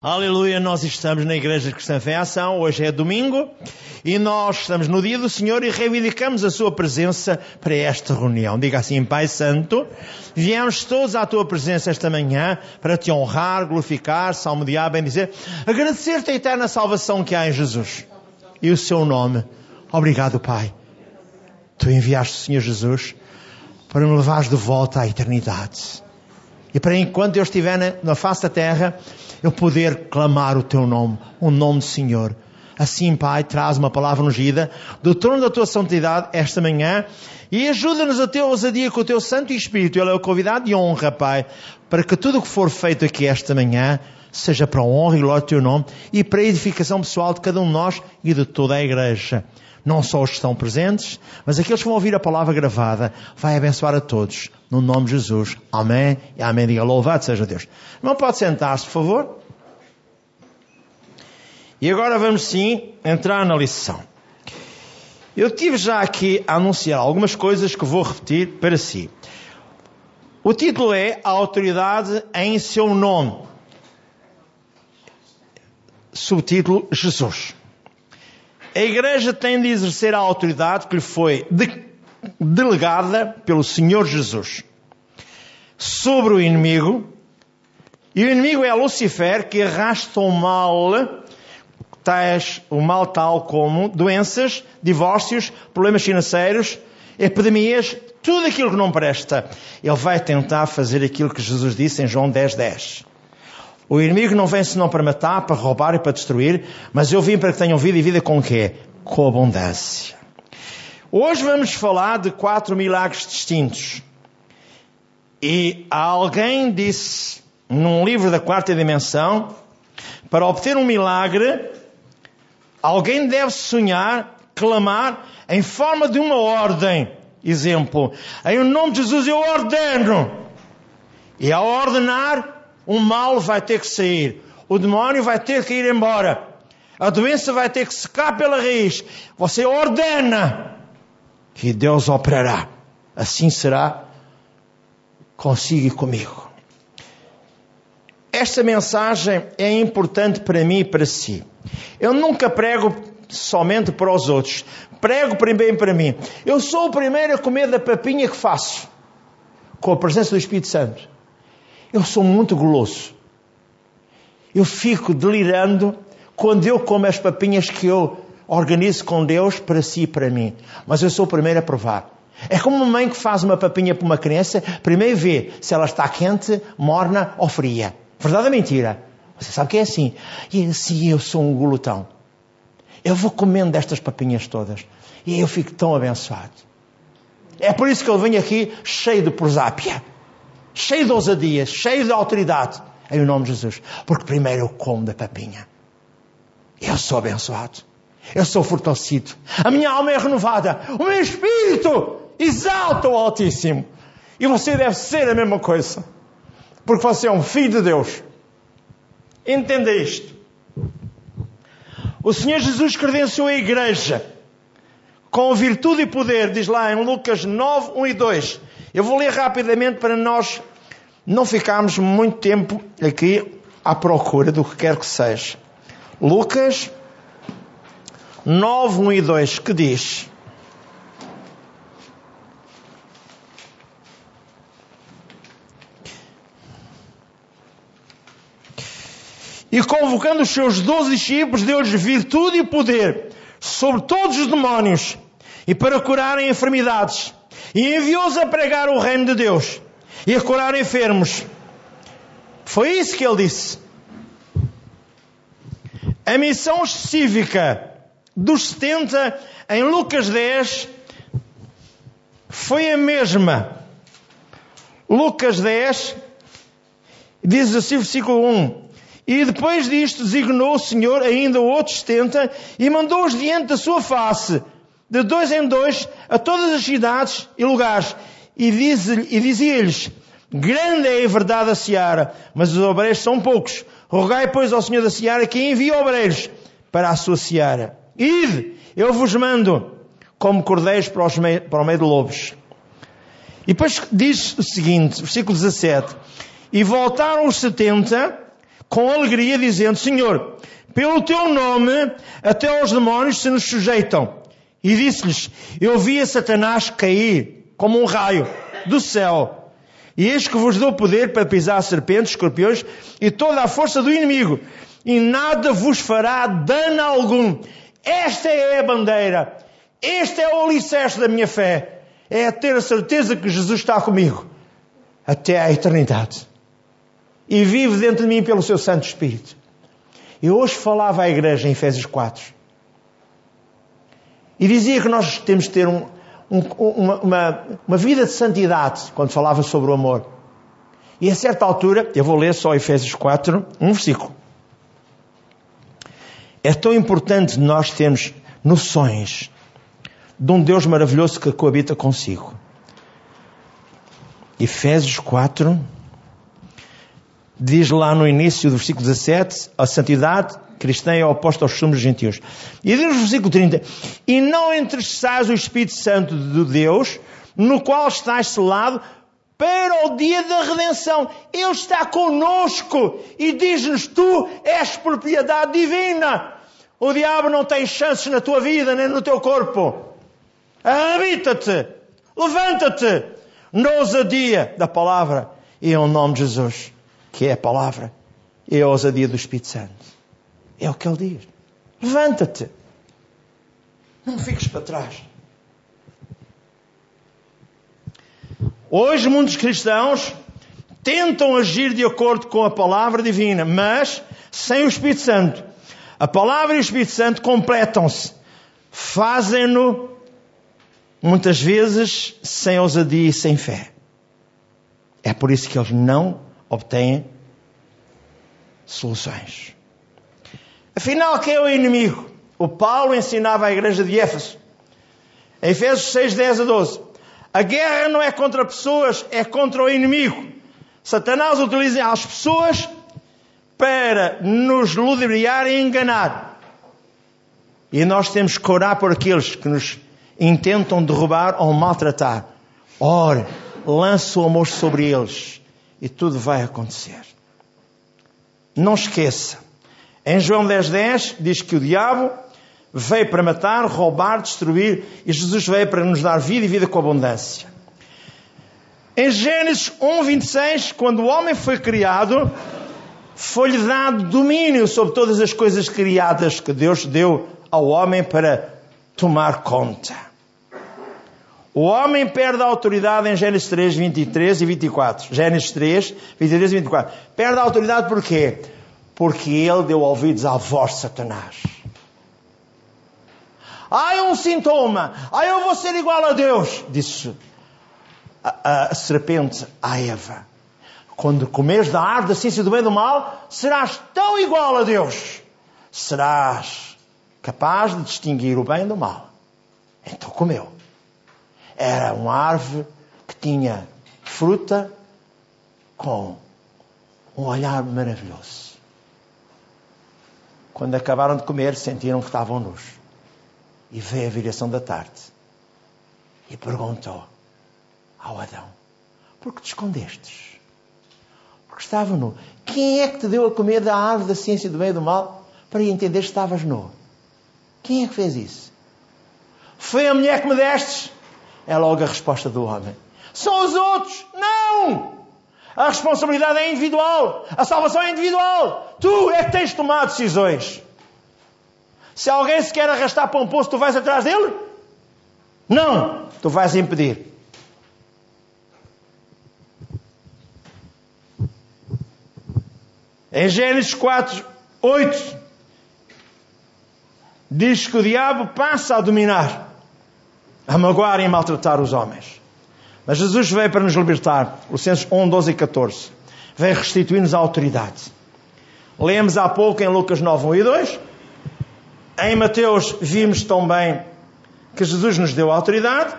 Aleluia, nós estamos na Igreja Cristã Fé em Ação, hoje é domingo e nós estamos no dia do Senhor e reivindicamos a Sua presença para esta reunião. Diga assim, Pai Santo, viemos todos à Tua presença esta manhã para Te honrar, glorificar, salmodiar, bendizer, agradecer-te a eterna salvação que há em Jesus e o Seu nome. Obrigado, Pai. Tu enviaste o Senhor Jesus para me levares de volta à eternidade. E para enquanto eu estiver na, na face da terra, eu poder clamar o teu nome, o nome do Senhor. Assim, Pai, traz uma palavra ungida do trono da tua santidade esta manhã e ajuda-nos a ter ousadia com o teu Santo Espírito. Ele é o convidado e honra, Pai, para que tudo o que for feito aqui esta manhã seja para a honra e glória do teu nome e para a edificação pessoal de cada um de nós e de toda a igreja. Não só os que estão presentes, mas aqueles que vão ouvir a palavra gravada, vai abençoar a todos. No nome de Jesus. Amém e amém. Diga louvado seja Deus. Não pode sentar-se, por favor. E agora vamos sim entrar na lição. Eu tive já aqui a anunciar algumas coisas que vou repetir para si. O título é A Autoridade em Seu Nome. Subtítulo Jesus. A Igreja tem de exercer a autoridade que lhe foi de, delegada pelo Senhor Jesus sobre o inimigo, e o inimigo é Lucifer que arrasta o mal, tais, o mal tal como doenças, divórcios, problemas financeiros, epidemias, tudo aquilo que não presta. Ele vai tentar fazer aquilo que Jesus disse em João 10, 10. O inimigo não vem senão para matar, para roubar e para destruir, mas eu vim para que tenham vida e vida com o quê? Com abundância. Hoje vamos falar de quatro milagres distintos. E alguém disse num livro da quarta dimensão, para obter um milagre, alguém deve sonhar, clamar em forma de uma ordem. Exemplo, em nome de Jesus eu ordeno. E ao ordenar, o mal vai ter que sair. O demónio vai ter que ir embora. A doença vai ter que secar pela raiz. Você ordena que Deus operará. Assim será consigo e comigo. Esta mensagem é importante para mim e para si. Eu nunca prego somente para os outros. Prego primeiro para mim. Eu sou o primeiro a comer da papinha que faço. Com a presença do Espírito Santo. Eu sou muito guloso. Eu fico delirando quando eu como as papinhas que eu organizo com Deus para si e para mim. Mas eu sou o primeiro a provar. É como uma mãe que faz uma papinha para uma criança, primeiro vê se ela está quente, morna ou fria. Verdade ou mentira? Você sabe que é assim. E assim eu sou um glutão. Eu vou comendo destas papinhas todas. E eu fico tão abençoado. É por isso que eu venho aqui cheio de prosápia cheio de ousadia, cheio de autoridade, em nome de Jesus. Porque primeiro eu como da papinha. Eu sou abençoado. Eu sou fortalecido. A minha alma é renovada. O meu espírito exalta o Altíssimo. E você deve ser a mesma coisa. Porque você é um filho de Deus. Entenda isto. O Senhor Jesus credenciou a igreja com virtude e poder, diz lá em Lucas 9, 1 e 2. Eu vou ler rapidamente para nós não ficarmos muito tempo aqui à procura do que quer que seja. Lucas 9, 1 e 2, que diz: E convocando os seus doze discípulos, deu-lhes virtude e poder sobre todos os demónios e para curarem enfermidades e enviou-os a pregar o reino de Deus e a curar enfermos. Foi isso que ele disse. A missão específica dos 70 em Lucas 10 foi a mesma. Lucas 10 diz assim, versículo 1. E depois disto designou o Senhor ainda outros 70 e mandou-os diante da sua face de dois em dois a todas as cidades e lugares e, diz, dizia-lhes, grande é a verdade da seara, mas os obreiros são poucos. Rogai, pois, ao Senhor da seara que envie obreiros para a sua seara. Ide, eu vos mando como cordeiros para, mei, para o meio de lobos. E depois diz o seguinte, versículo 17. E voltaram os setenta, com alegria, dizendo: Senhor, pelo teu nome até os demónios se nos sujeitam. E disse-lhes: Eu vi a Satanás cair como um raio do céu. E eis que vos dou poder para pisar serpentes, escorpiões e toda a força do inimigo, e nada vos fará dano algum. Esta é a bandeira. Este é o alicerce da minha fé. É ter a certeza que Jesus está comigo até à eternidade. E vive dentro de mim pelo seu Santo Espírito. Eu hoje falava à igreja em Efésios 4. E dizia que nós temos de ter um, um, uma, uma, uma vida de santidade, quando falava sobre o amor. E a certa altura, eu vou ler só Efésios 4, um versículo. É tão importante nós termos noções de um Deus maravilhoso que coabita consigo. Efésios 4, diz lá no início do versículo 17, a santidade cristã é oposta aos costumes gentios. E diz no versículo 30, e não entristeçais o Espírito Santo de Deus, no qual estás selado para o dia da redenção. Ele está conosco e diz-nos, tu és propriedade divina. O diabo não tem chances na tua vida nem no teu corpo. Habita-te, levanta-te na ousadia da palavra e em nome de Jesus que é a palavra, é a ousadia do Espírito Santo. É o que ele diz. Levanta-te. Não fiques para trás. Hoje, muitos cristãos tentam agir de acordo com a palavra divina, mas sem o Espírito Santo. A palavra e o Espírito Santo completam-se. Fazem-no, muitas vezes, sem ousadia e sem fé. É por isso que eles não obtêm soluções. Afinal, quem é o inimigo? O Paulo ensinava à igreja de Éfeso. Em Efésios 6, 10 a 12. A guerra não é contra pessoas, é contra o inimigo. Satanás utiliza as pessoas para nos ludibriar e enganar. E nós temos que orar por aqueles que nos intentam derrubar ou maltratar. Ore, lance o amor sobre eles e tudo vai acontecer. Não esqueça. Em João 10, 10 diz que o diabo veio para matar, roubar, destruir e Jesus veio para nos dar vida e vida com abundância. Em Gênesis 1, 26, quando o homem foi criado, foi-lhe dado domínio sobre todas as coisas criadas que Deus deu ao homem para tomar conta. O homem perde a autoridade em Gênesis 3, 23 e 24. Gênesis 3, 23 e 24. Perde a autoridade porquê? Porque ele deu ouvidos à voz de Satanás. Há um sintoma. Ah, eu vou ser igual a Deus, disse a, a, a serpente à Eva. Quando comeres da árvore da ciência do bem e do mal, serás tão igual a Deus. Serás capaz de distinguir o bem do mal. Então comeu. Era uma árvore que tinha fruta com um olhar maravilhoso. Quando acabaram de comer, sentiram que estavam nus. E veio a viração da tarde. E perguntou ao Adão: Por que te escondestes? Porque estava nu. Quem é que te deu a comer da árvore da ciência do bem e do mal para entender que estavas nu? Quem é que fez isso? Foi a mulher que me destes? É logo a resposta do homem. São os outros? Não! A responsabilidade é individual. A salvação é individual. Tu é que tens de tomar decisões. Se alguém se quer arrastar para um poço, tu vais atrás dele? Não! Tu vais impedir. Em Gênesis 4, 8, diz que o diabo passa a dominar a magoar e a maltratar os homens. Mas Jesus veio para nos libertar. Colossenses 1, 12 e 14. Veio restituir-nos a autoridade. Lemos há pouco em Lucas 9, 1 e 2. Em Mateus vimos também que Jesus nos deu a autoridade.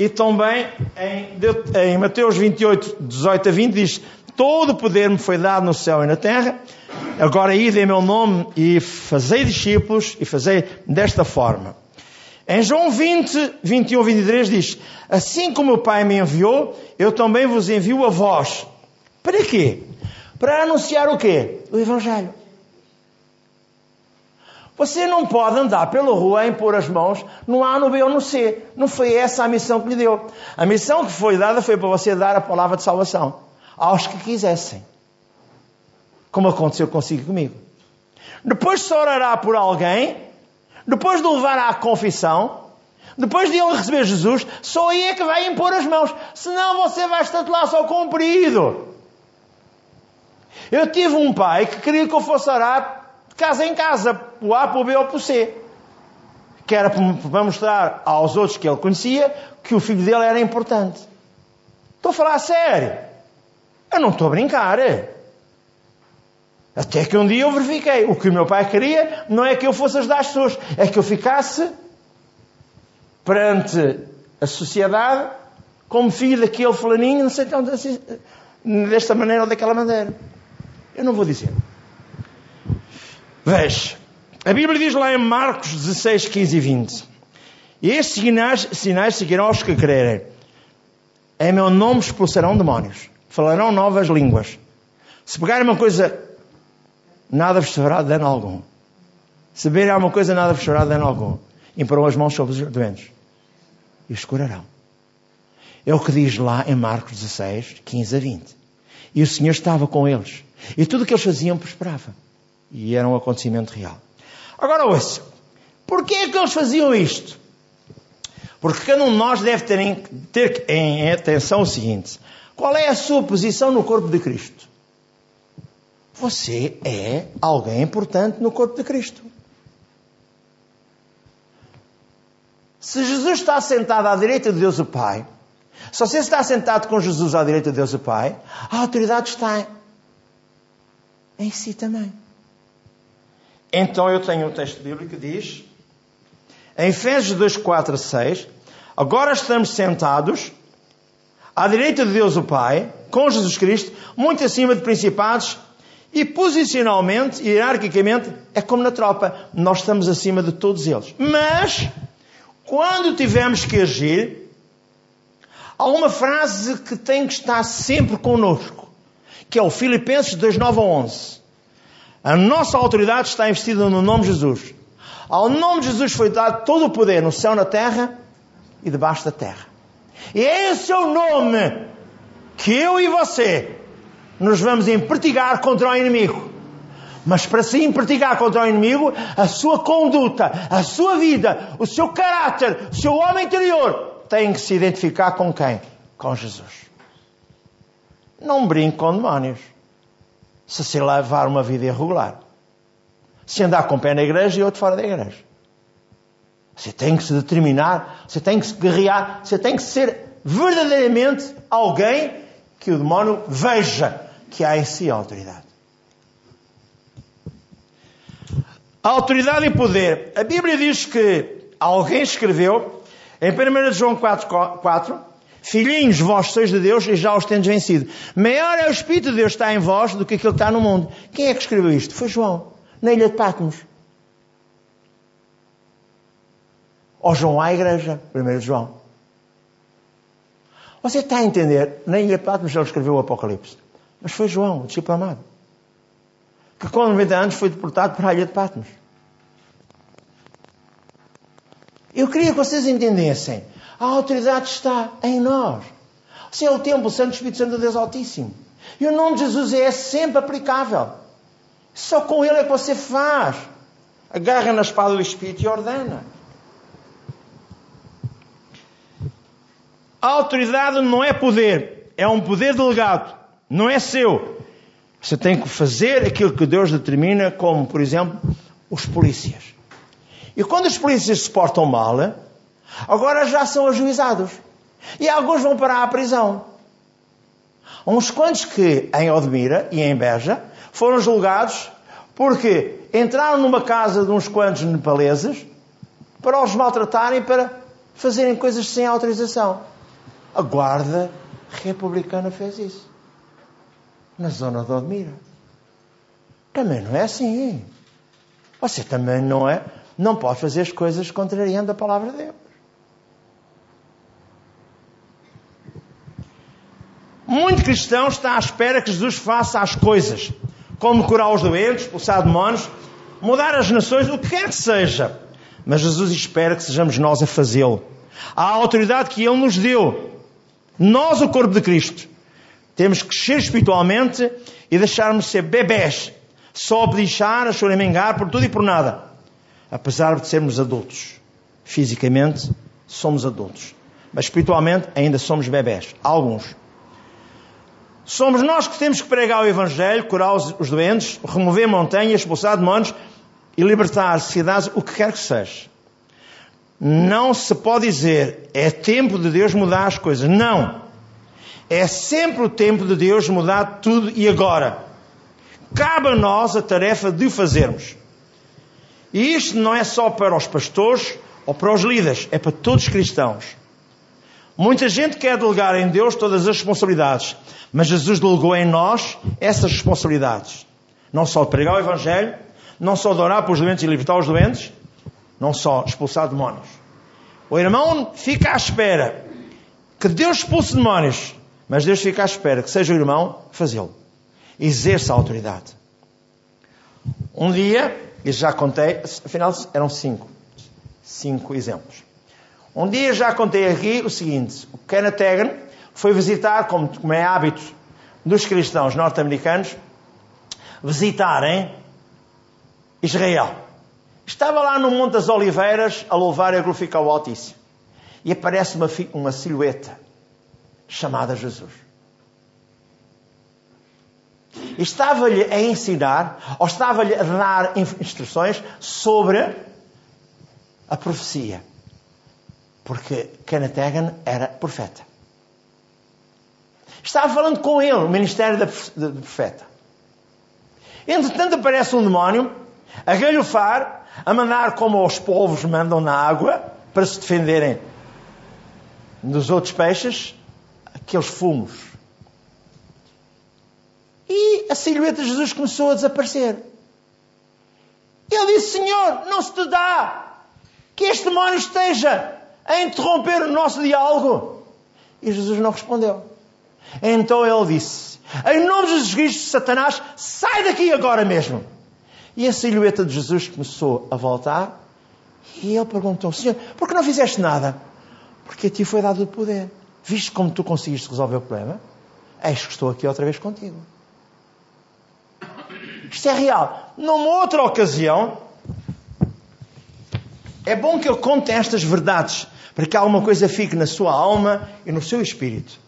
E também em, em Mateus 28, 18 a 20 diz: Todo o poder me foi dado no céu e na terra. Agora ide em meu nome e fazei discípulos e fazei desta forma. Em João 20, 21, 23 diz: Assim como o Pai me enviou, eu também vos envio a vós. Para quê? Para anunciar o quê? O Evangelho. Você não pode andar pela rua a impor as mãos no A, no B ou no C. Não foi essa a missão que lhe deu. A missão que foi dada foi para você dar a palavra de salvação aos que quisessem. Como aconteceu consigo comigo. Depois se orará por alguém, depois de levar à confissão, depois de ele receber Jesus, só aí é que vai impor as mãos. Senão você vai estatelar só comprido. Eu tive um pai que queria que eu fosse orar de casa em casa, o A, para o B ou para o C. Que era para mostrar aos outros que ele conhecia que o filho dele era importante. Estou a falar a sério. Eu não estou a brincar. Até que um dia eu verifiquei. O que o meu pai queria não é que eu fosse ajudar as pessoas, é que eu ficasse perante a sociedade como filho daquele fulaninho, não sei assim, desta maneira ou daquela maneira. Eu não vou dizer. Veja, a Bíblia diz lá em Marcos 16, 15 e 20: E estes sinais, sinais seguirão aos que crerem. Em meu nome expulsarão demónios, falarão novas línguas. Se pegarem uma coisa, nada vos fará dano algum. Se beberem alguma coisa, nada vos fará dano algum. Imporão as mãos sobre os doentes e os curarão. É o que diz lá em Marcos 16, 15 a 20. E o Senhor estava com eles. E tudo o que eles faziam prosperava. E era um acontecimento real. Agora ouça. Porquê é que eles faziam isto? Porque cada um de nós deve ter em, ter em atenção o seguinte. Qual é a sua posição no corpo de Cristo? Você é alguém importante no corpo de Cristo. Se Jesus está sentado à direita de Deus o Pai, se você está sentado com Jesus à direita de Deus o Pai, a autoridade está em si também. Então eu tenho um texto bíblico que diz, em Efésios 2, 4 a 6, agora estamos sentados à direita de Deus o Pai, com Jesus Cristo, muito acima de principados, e posicionalmente, hierarquicamente, é como na tropa, nós estamos acima de todos eles. Mas, quando tivermos que agir, há uma frase que tem que estar sempre conosco, que é o Filipenses 2, 9 a 11. A nossa autoridade está investida no nome de Jesus. Ao nome de Jesus foi dado todo o poder no céu, na terra e debaixo da terra. E é esse é o nome que eu e você nos vamos empertigar contra o inimigo. Mas para se empertigar contra o inimigo, a sua conduta, a sua vida, o seu caráter, o seu homem interior tem que se identificar com quem? Com Jesus. Não brinque com demónios. Se se levar uma vida irregular. Se andar com o pé na igreja e outro fora da igreja. Você tem que se determinar, você tem que se guerrear, você tem que ser verdadeiramente alguém que o demónio veja que há em si a autoridade. Autoridade e poder. A Bíblia diz que alguém escreveu, em 1 João 4, 4 Filhinhos, vós sois de Deus e já os tendes vencido. Maior é o Espírito de Deus que está em vós do que aquele que está no mundo. Quem é que escreveu isto? Foi João, na ilha de Patmos. Ou João à igreja, 1 João. Você está a entender? Na ilha de Patmos ele escreveu o Apocalipse. Mas foi João, o discípulo amado que com 90 anos foi deportado para a ilha de Patmos. Eu queria que vocês entendessem. A autoridade está em nós. Se é o templo Santo Espírito Santo de Deus Altíssimo. E o nome de Jesus é sempre aplicável. Só com ele é que você faz. Agarra na espada do Espírito e ordena. A autoridade não é poder, é um poder delegado, não é seu. Você tem que fazer aquilo que Deus determina, como, por exemplo, os polícias. E quando os polícias se portam mal, agora já são ajuizados. E alguns vão para a prisão. Uns quantos que em Odmira e em Beja foram julgados porque entraram numa casa de uns quantos nepaleses para os maltratarem, para fazerem coisas sem autorização. A guarda republicana fez isso na zona de Odmira. Também não é assim. Você também não é, não pode fazer as coisas contrariando a palavra de Deus. Muitos Todo cristão está à espera que Jesus faça as coisas, como curar os doentes, expulsar demónios, mudar as nações, o que quer que seja. Mas Jesus espera que sejamos nós a fazê-lo. A autoridade que Ele nos deu. Nós, o corpo de Cristo, temos que crescer espiritualmente e deixarmos de ser bebés, só pedichar, a choramingar por tudo e por nada. Apesar de sermos adultos. Fisicamente, somos adultos. Mas espiritualmente, ainda somos bebés. Alguns. Somos nós que temos que pregar o Evangelho, curar os, os doentes, remover montanhas, expulsar demônios e libertar cidades, o que quer que seja. Não se pode dizer é tempo de Deus mudar as coisas. Não. É sempre o tempo de Deus mudar tudo e agora. Cabe a nós a tarefa de o fazermos. E isto não é só para os pastores ou para os líderes, é para todos os cristãos. Muita gente quer delegar em Deus todas as responsabilidades, mas Jesus delegou em nós essas responsabilidades. Não só de pregar o Evangelho, não só de orar para os doentes e libertar os doentes, não só expulsar demónios. O irmão fica à espera que Deus expulse demónios, mas Deus fica à espera que seja o irmão fazê-lo. Exerça a autoridade. Um dia, e já contei, afinal eram cinco, cinco exemplos. Um dia já contei aqui o seguinte: o Kenneth Hagin foi visitar, como, como é hábito dos cristãos norte-americanos, visitarem Israel. Estava lá no Monte das Oliveiras a louvar e a glorificar o Altíssimo. E aparece uma, uma silhueta chamada Jesus. Estava-lhe a ensinar, ou estava-lhe a dar instruções sobre a profecia. Porque Kenneth Hagin era profeta. Estava falando com ele, o ministério da profeta. Entretanto aparece um demónio a galhofar, a mandar como os povos mandam na água para se defenderem dos outros peixes, aqueles fumos. E a silhueta de Jesus começou a desaparecer. Ele disse: Senhor, não se te dá que este demónio esteja a interromper o nosso diálogo. E Jesus não respondeu. Então ele disse: Em nome de Jesus Cristo, Satanás, sai daqui agora mesmo. E a silhueta de Jesus começou a voltar e ele perguntou: Senhor, por que não fizeste nada? Porque a ti foi dado o poder. Viste como tu conseguiste resolver o problema? Eis que estou aqui outra vez contigo. Isto é real. Numa outra ocasião, é bom que ele conte estas verdades para que alguma coisa fique na sua alma e no seu espírito.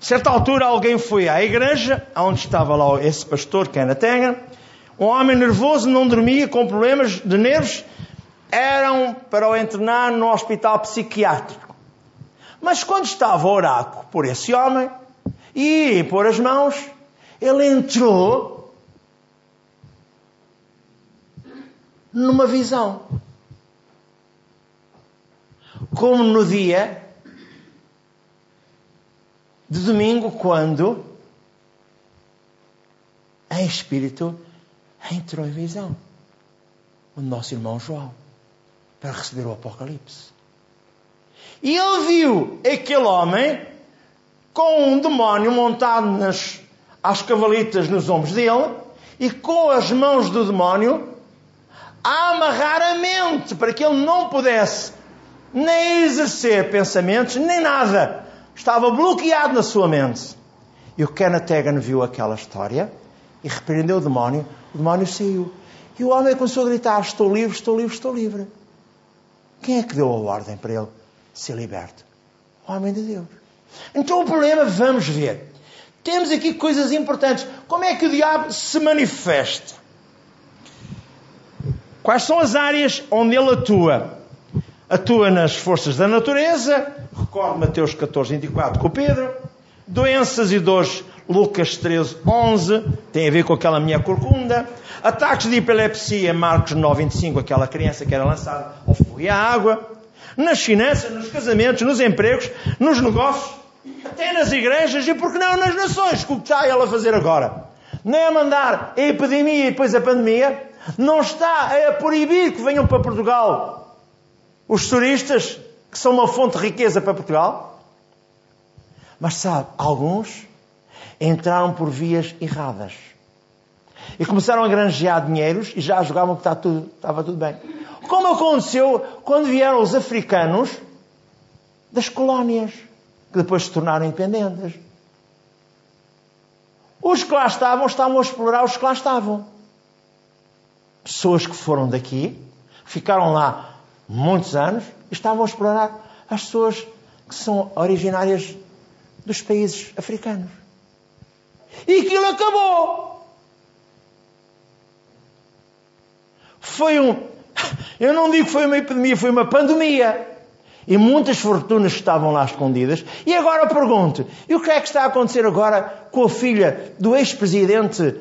Certa altura alguém foi à igreja, onde estava lá esse pastor era Tenga. Um homem nervoso, não dormia, com problemas de nervos, eram para o internar no hospital psiquiátrico. Mas quando estava a orar por esse homem e pôr as mãos, ele entrou numa visão. Como no dia de domingo, quando em espírito entrou em visão o nosso irmão João para receber o Apocalipse. E ele viu aquele homem com um demónio montado nas as cavalitas nos ombros dele e com as mãos do demónio a amarrar a mente para que ele não pudesse nem exercer pensamentos, nem nada. Estava bloqueado na sua mente. E o Kenneth Hagan viu aquela história e repreendeu o demónio. O demónio saiu. E o homem começou a gritar: Estou livre, estou livre, estou livre. Quem é que deu a ordem para ele ser liberto? O homem de Deus. Então o problema, vamos ver. Temos aqui coisas importantes. Como é que o diabo se manifesta? Quais são as áreas onde ele atua? Atua nas forças da natureza, recordo Mateus 14, 24 com Pedro. Doenças e dores, Lucas 13, 11, tem a ver com aquela minha corcunda. Ataques de epilepsia, Marcos 9, 25, aquela criança que era lançada ao fogo e à água. Nas finanças, nos casamentos, nos empregos, nos negócios, até nas igrejas e, por que não, nas nações, o que está ele a fazer agora? Nem a mandar a epidemia e depois a pandemia, não está a proibir que venham para Portugal os turistas que são uma fonte de riqueza para Portugal? Mas sabe, alguns entraram por vias erradas. E começaram a granjear dinheiros e já jogavam que estava tudo, estava tudo bem. Como aconteceu quando vieram os africanos das colónias, que depois se tornaram independentes. Os que lá estavam, estavam a explorar os que lá estavam. Pessoas que foram daqui, ficaram lá muitos anos e estavam a explorar as pessoas que são originárias dos países africanos. E aquilo acabou. Foi um. Eu não digo que foi uma epidemia, foi uma pandemia. E muitas fortunas estavam lá escondidas. E agora pergunto: e o que é que está a acontecer agora com a filha do ex-presidente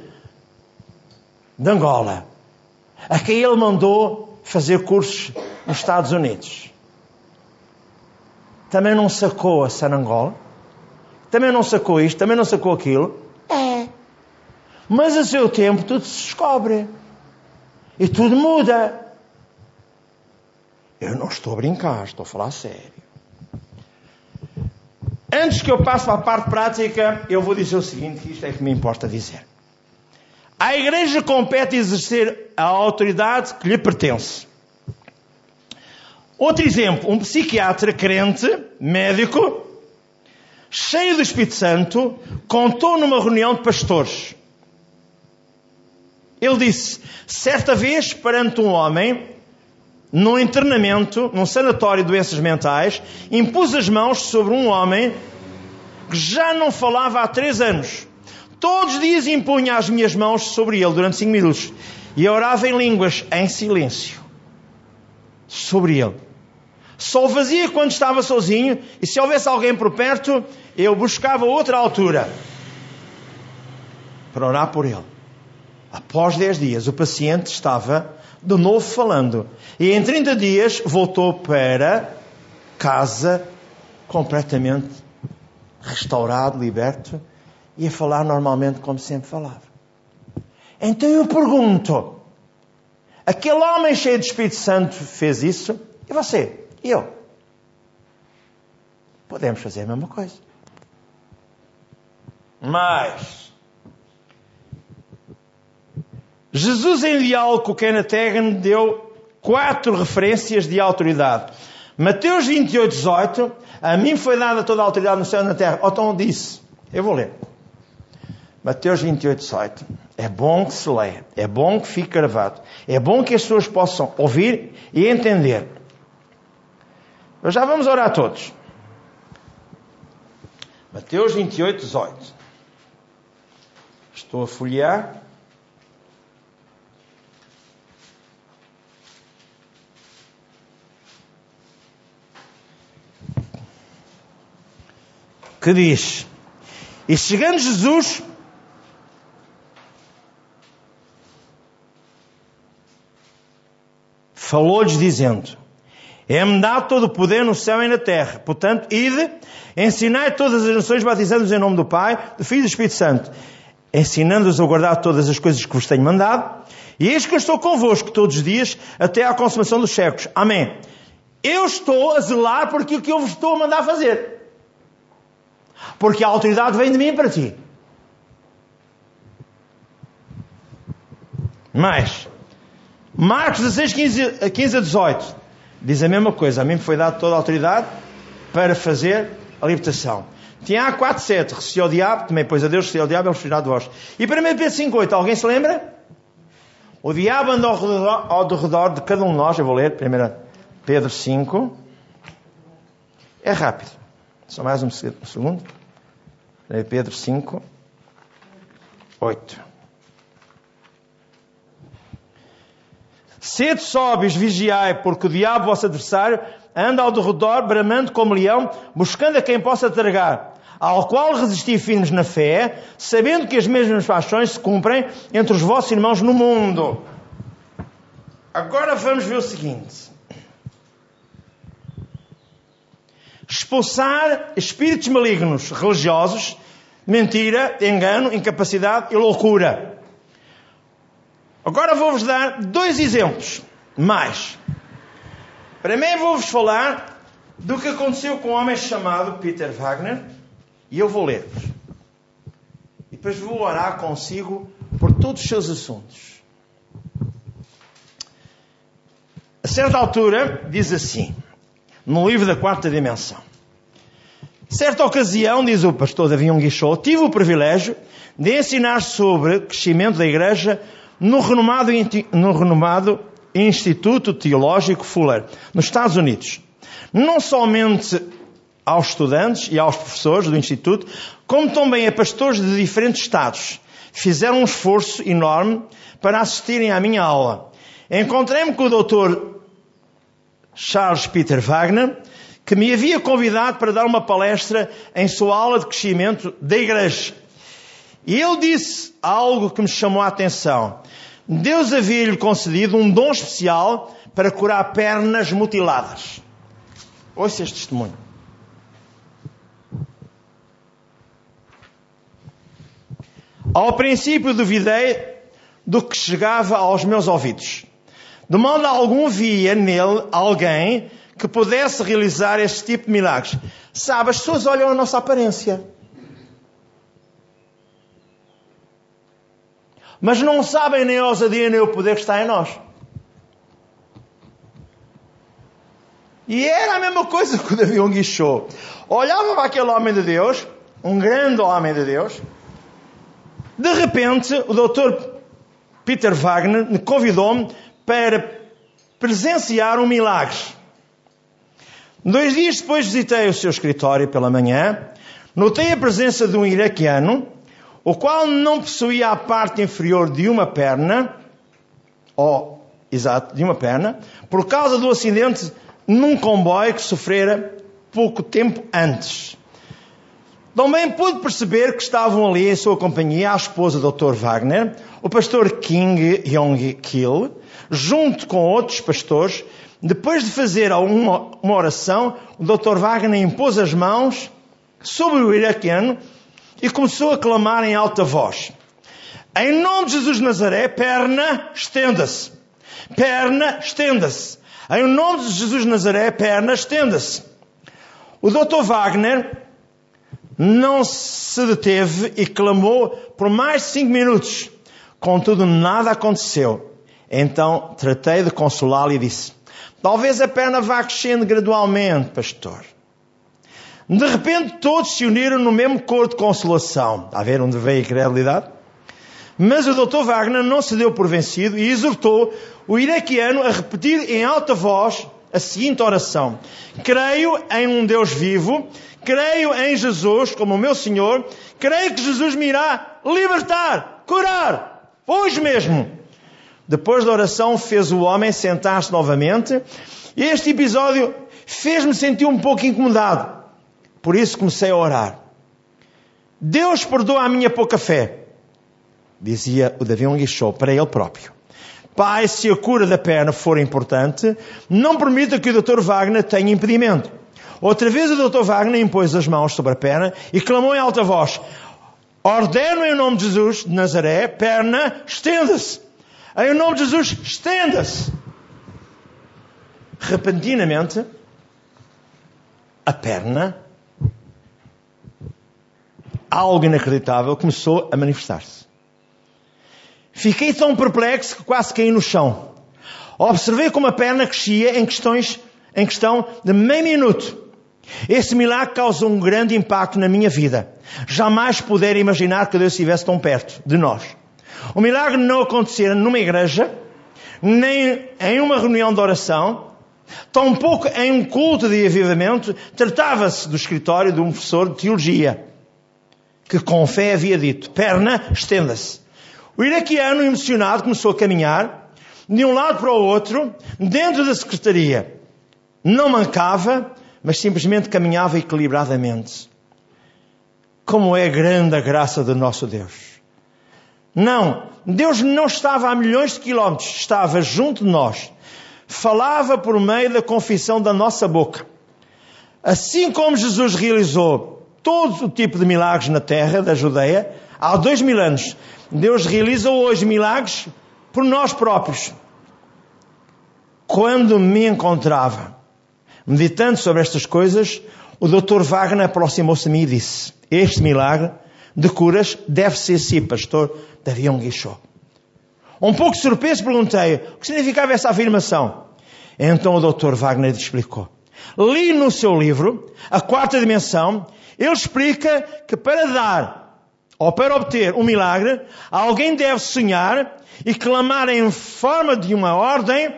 de Angola? A quem ele mandou fazer cursos nos Estados Unidos. Também não sacou a Sanangola? Também não sacou isto? Também não sacou aquilo? Mas a seu tempo tudo se descobre. E tudo muda. Eu não estou a brincar, estou a falar sério. Antes que eu passe para a parte prática, eu vou dizer o seguinte, que isto é que me importa dizer. A igreja compete exercer a autoridade que lhe pertence. Outro exemplo, um psiquiatra crente, médico, cheio do Espírito Santo, contou numa reunião de pastores. Ele disse: certa vez, perante um homem, num internamento, num sanatório de doenças mentais, impus as mãos sobre um homem que já não falava há três anos. Todos os dias impunha as minhas mãos sobre ele durante cinco minutos e orava em línguas, em silêncio, sobre ele. Só o fazia quando estava sozinho e se houvesse alguém por perto, eu buscava outra altura para orar por ele. Após 10 dias, o paciente estava de novo falando. E em 30 dias voltou para casa completamente restaurado, liberto e a falar normalmente como sempre falava. Então eu pergunto: aquele homem cheio de Espírito Santo fez isso? E você? E eu? Podemos fazer a mesma coisa. Mas Jesus em diálogo com Kenneth Hagen deu quatro referências de autoridade. Mateus 28, 18, a mim foi dada toda a autoridade no céu e na terra. Então disse, eu vou ler. Mateus 28, 18. É bom que se leia, é bom que fique gravado, é bom que as pessoas possam ouvir e entender. Mas já vamos orar todos. Mateus 28, 18. Estou a folhear. Que diz: E chegando Jesus, falou-lhes dizendo: é-me dado todo o poder no céu e na terra. Portanto, ide, ensinai todas as nações, batizando-os em nome do Pai, do Filho e do Espírito Santo, ensinando-os a guardar todas as coisas que vos tenho mandado. E eis que eu estou convosco todos os dias, até à consumação dos séculos. Amém. Eu estou a zelar por aquilo que eu vos estou a mandar fazer. Porque a autoridade vem de mim para ti. Mais. Marcos 16, 15, 15 a 18. Diz a mesma coisa. A mim foi dada toda a autoridade para fazer a libertação. Tiago 4, 7. Recebi ao diabo, também pois a Deus, recebi ao diabo, é o de vós. E 1 Pedro 5, 8. Alguém se lembra? O diabo anda ao redor, ao redor de cada um de nós. Eu vou ler 1 Pedro 5. É rápido. Só mais um segundo. 1 Pedro 5, 8. Sede sóbrios, vigiai, porque o diabo, vosso adversário, anda ao derredor, bramando como leão, buscando a quem possa tragar, ao qual resisti firmes na fé, sabendo que as mesmas paixões se cumprem entre os vossos irmãos no mundo. Agora vamos ver o seguinte. Expulsar espíritos malignos religiosos, mentira, engano, incapacidade e loucura. Agora vou-vos dar dois exemplos mais. Primeiro vou-vos falar do que aconteceu com um homem chamado Peter Wagner E eu vou ler-vos. E depois vou orar consigo por todos os seus assuntos. A certa altura, diz assim, no livro da quarta dimensão. Certa ocasião, diz o pastor Davi Guichot, tive o privilégio de ensinar sobre o crescimento da igreja no renomado, no renomado Instituto Teológico Fuller, nos Estados Unidos. Não somente aos estudantes e aos professores do Instituto, como também a pastores de diferentes estados. Fizeram um esforço enorme para assistirem à minha aula. Encontrei-me com o Dr. Charles Peter Wagner, que me havia convidado para dar uma palestra em sua aula de crescimento da igreja. E ele disse algo que me chamou a atenção. Deus havia-lhe concedido um dom especial para curar pernas mutiladas. Ouça este testemunho. Ao princípio duvidei do que chegava aos meus ouvidos. De modo algum via nele alguém que pudesse realizar este tipo de milagres. Sabe, as pessoas olham a nossa aparência. Mas não sabem nem a ousadia nem o poder que está em nós. E era a mesma coisa que o Davi Onguichou. Olhava para aquele homem de Deus, um grande homem de Deus. De repente, o doutor Peter Wagner me convidou-me para presenciar um milagre. Dois dias depois visitei o seu escritório pela manhã, notei a presença de um iraquiano, o qual não possuía a parte inferior de uma perna, ou, exato, de uma perna, por causa do acidente num comboio que sofrera pouco tempo antes. Também pude perceber que estavam ali em sua companhia a esposa do Dr. Wagner, o pastor King Yong-kil, junto com outros pastores. Depois de fazer uma, oração, o Dr. Wagner impôs as mãos sobre o iraquiano e começou a clamar em alta voz. Em nome de Jesus de Nazaré, perna, estenda-se. Perna, estenda-se. Em nome de Jesus de Nazaré, perna, estenda-se. O Dr. Wagner não se deteve e clamou por mais cinco minutos. Contudo, nada aconteceu. Então tratei de consolá-lo e disse: Talvez a perna vá crescendo gradualmente, pastor. De repente todos se uniram no mesmo coro de consolação. A ver onde veio a credibilidade? Mas o Dr. Wagner não se deu por vencido e exortou o iraquiano a repetir em alta voz a seguinte oração: Creio em um Deus vivo creio em Jesus como o meu Senhor, creio que Jesus me irá libertar, curar, hoje mesmo. Depois da oração, fez o homem sentar-se novamente. E este episódio fez-me sentir um pouco incomodado. Por isso comecei a orar. Deus perdoa a minha pouca fé, dizia o Davi Onguichou para ele próprio. Pai, se a cura da perna for importante, não permita que o Dr. Wagner tenha impedimento. Outra vez o Dr. Wagner impôs as mãos sobre a perna e clamou em alta voz: Ordeno em nome de Jesus de Nazaré, perna, estenda-se. Em nome de Jesus, estenda-se. Repentinamente, a perna, algo inacreditável, começou a manifestar-se. Fiquei tão perplexo que quase caí no chão. Observei como a perna crescia em questões, em questão de meio minuto. Esse milagre causou um grande impacto na minha vida. Jamais pudera imaginar que Deus estivesse tão perto de nós. O milagre não acontecera numa igreja, nem em uma reunião de oração, tampouco em um culto de avivamento. Tratava-se do escritório de um professor de teologia, que com fé havia dito, perna, estenda-se. O iraquiano, emocionado, começou a caminhar de um lado para o outro, dentro da secretaria. Não mancava, mas simplesmente caminhava equilibradamente. Como é grande a graça do nosso Deus. Não, Deus não estava a milhões de quilómetros, estava junto de nós. Falava por meio da confissão da nossa boca. Assim como Jesus realizou todo o tipo de milagres na terra da Judeia, há dois mil anos, Deus realiza hoje milagres por nós próprios. Quando me encontrava meditando sobre estas coisas, O Dr. Wagner aproximou-se de mim e disse: Este milagre de curas deve ser sim, pastor Davi Guichot. Um pouco surpreso perguntei o que significava essa afirmação. Então o Dr. Wagner explicou. Li no seu livro, A Quarta Dimensão, ele explica que para dar ou para obter um milagre, alguém deve sonhar e clamar em forma de uma ordem,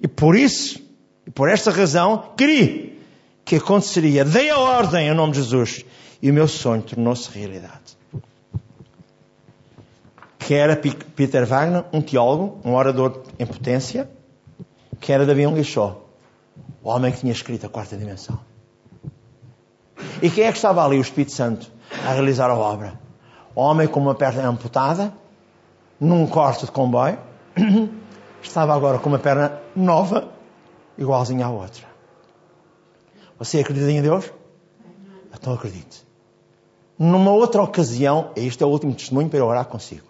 e por isso, e por esta razão, queria que aconteceria. Dei a ordem em nome de Jesus e o meu sonho tornou-se realidade. Que era Peter Wagner, um teólogo, um orador em potência, que era Davi Guichot, o homem que tinha escrito a quarta dimensão. E quem é que estava ali, o Espírito Santo, a realizar a obra? O homem com uma perna amputada, num corte de comboio, estava agora com uma perna nova, igualzinha à outra. Você acredita em Deus? Então acredite. Numa outra ocasião, este é o último testemunho para eu orar consigo.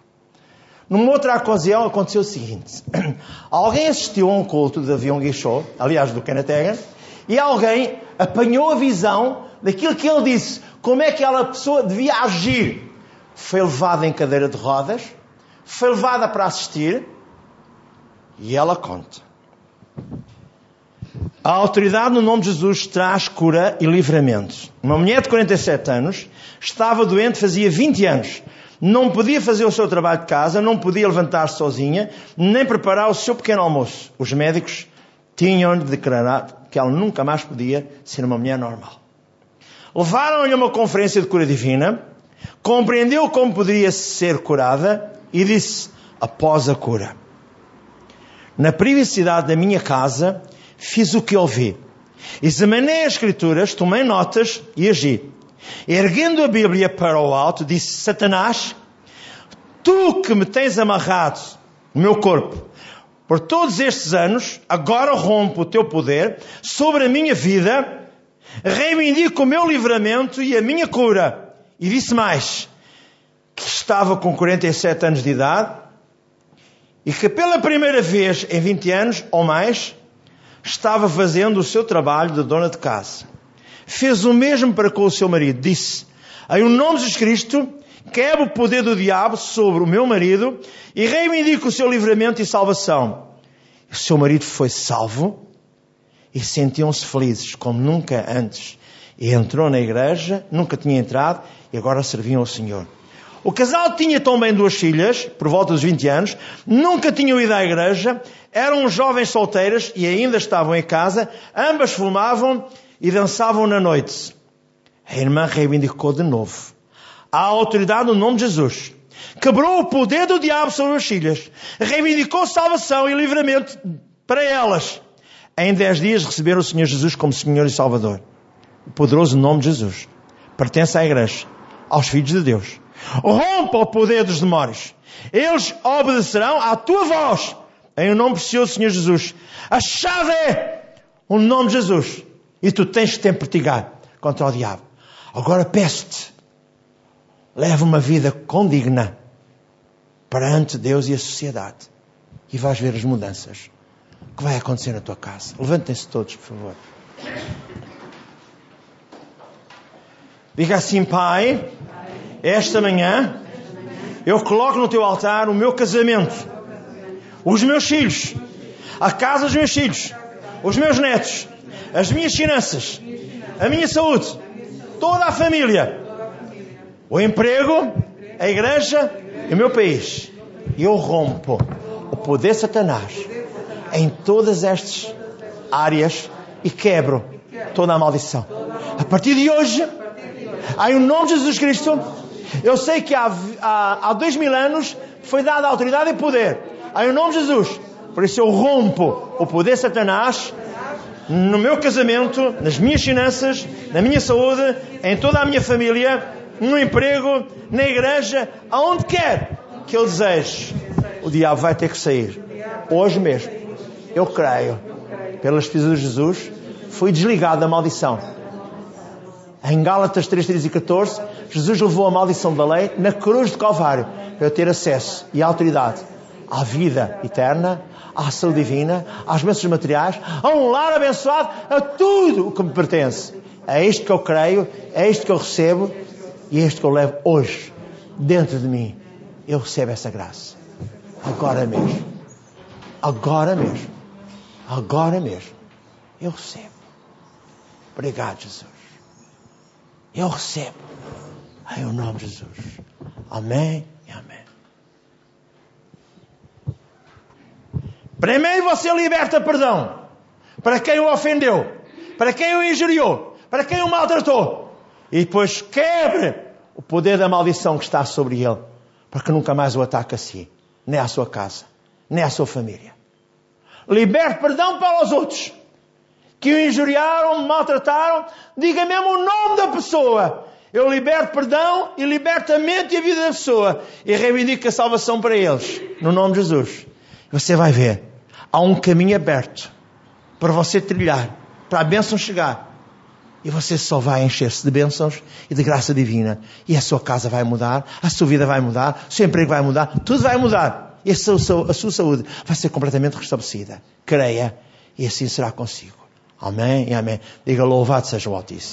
Numa outra ocasião aconteceu o seguinte: alguém assistiu a um culto de avião Guichot, aliás do Hagin, e alguém apanhou a visão daquilo que ele disse, como é que aquela pessoa devia agir. Foi levada em cadeira de rodas, foi levada para assistir, e ela conta. A autoridade no nome de Jesus traz cura e livramento. Uma mulher de 47 anos estava doente fazia 20 anos. Não podia fazer o seu trabalho de casa, não podia levantar-se sozinha, nem preparar o seu pequeno almoço. Os médicos tinham-lhe declarado que ela nunca mais podia ser uma mulher normal. Levaram-lhe uma conferência de cura divina, compreendeu como poderia ser curada e disse: após a cura, na privacidade da minha casa, fiz o que ouvi. Examinei as Escrituras, tomei notas e agi. Erguendo a Bíblia para o alto, disse: Satanás, tu que me tens amarrado o meu corpo por todos estes anos, agora rompo o teu poder sobre a minha vida, reivindico o meu livramento e a minha cura. E disse mais: que estava com 47 anos de idade e que pela primeira vez em 20 anos ou mais estava fazendo o seu trabalho de dona de casa. Fez o mesmo para com o seu marido. Disse: Em o nome de Jesus Cristo, quebro o poder do diabo sobre o meu marido e reivindico o seu livramento e salvação. O seu marido foi salvo e sentiam-se felizes como nunca antes. E entrou na igreja, nunca tinha entrado e agora serviam ao Senhor. O casal tinha também duas filhas, por volta dos 20 anos, nunca tinham ido à igreja, eram jovens solteiras e ainda estavam em casa, ambas fumavam e dançavam na noite. A irmã reivindicou de novo a autoridade no nome de Jesus. Quebrou o poder do diabo sobre as filhas. Reivindicou salvação e livramento para elas. Em dez dias receberam o Senhor Jesus como Senhor e Salvador. O poderoso nome de Jesus. Pertence à igreja, aos filhos de Deus. Rompa o poder dos demónios. Eles obedecerão à tua voz. Em o nome precioso do Senhor Jesus. A chave é o nome de Jesus. E tu tens que te empertigar contra o diabo. Agora peço-te. Leva uma vida condigna perante Deus e a sociedade. E vais ver as mudanças que vai acontecer na tua casa. Levantem-se todos, por favor. Diga assim, Pai, esta manhã eu coloco no teu altar o meu casamento, os meus filhos, a casa dos meus filhos, os meus netos, as minhas finanças, a minha saúde, toda a família, o emprego, a igreja e o meu país. Eu rompo o poder de Satanás em todas estas áreas e quebro toda a maldição. A partir de hoje, em nome de Jesus Cristo, eu sei que há, há, há dois mil anos foi dada autoridade e poder. Em nome de Jesus. Por isso eu rompo o poder de Satanás no meu casamento, nas minhas finanças, na minha saúde, em toda a minha família, no emprego, na igreja, aonde quer que eu deseje. O diabo vai ter que sair. Hoje mesmo. Eu creio. Pelas pisadas de Jesus, fui desligado da maldição. Em Gálatas 3, 13 e 14, Jesus levou a maldição da lei na cruz de Calvário para eu ter acesso e autoridade à vida eterna, à saúde divina, às bênçãos materiais, a um lar abençoado, a tudo o que me pertence. É isto que eu creio, é isto que eu recebo e é isto que eu levo hoje dentro de mim. Eu recebo essa graça. Agora mesmo. Agora mesmo. Agora mesmo. Eu recebo. Obrigado, Jesus. Eu recebo. Em o nome de Jesus. Amém e amém. Primeiro você liberta perdão para quem o ofendeu, para quem o injuriou, para quem o maltratou. E depois quebre o poder da maldição que está sobre ele, para que nunca mais o ataque a si, nem à sua casa, nem à sua família. Liberte perdão para os outros que o injuriaram, maltrataram. Diga mesmo o nome da pessoa. Eu liberto perdão e liberto a mente e a vida da pessoa. E reivindico a salvação para eles. No nome de Jesus. Você vai ver. Há um caminho aberto para você trilhar, para a bênção chegar. E você só vai encher-se de bênçãos e de graça divina. E a sua casa vai mudar, a sua vida vai mudar, o seu emprego vai mudar, tudo vai mudar. E a sua, a sua saúde vai ser completamente restabelecida. Creia, e assim será consigo. Amém e amém. Diga louvado seja o Altíssimo.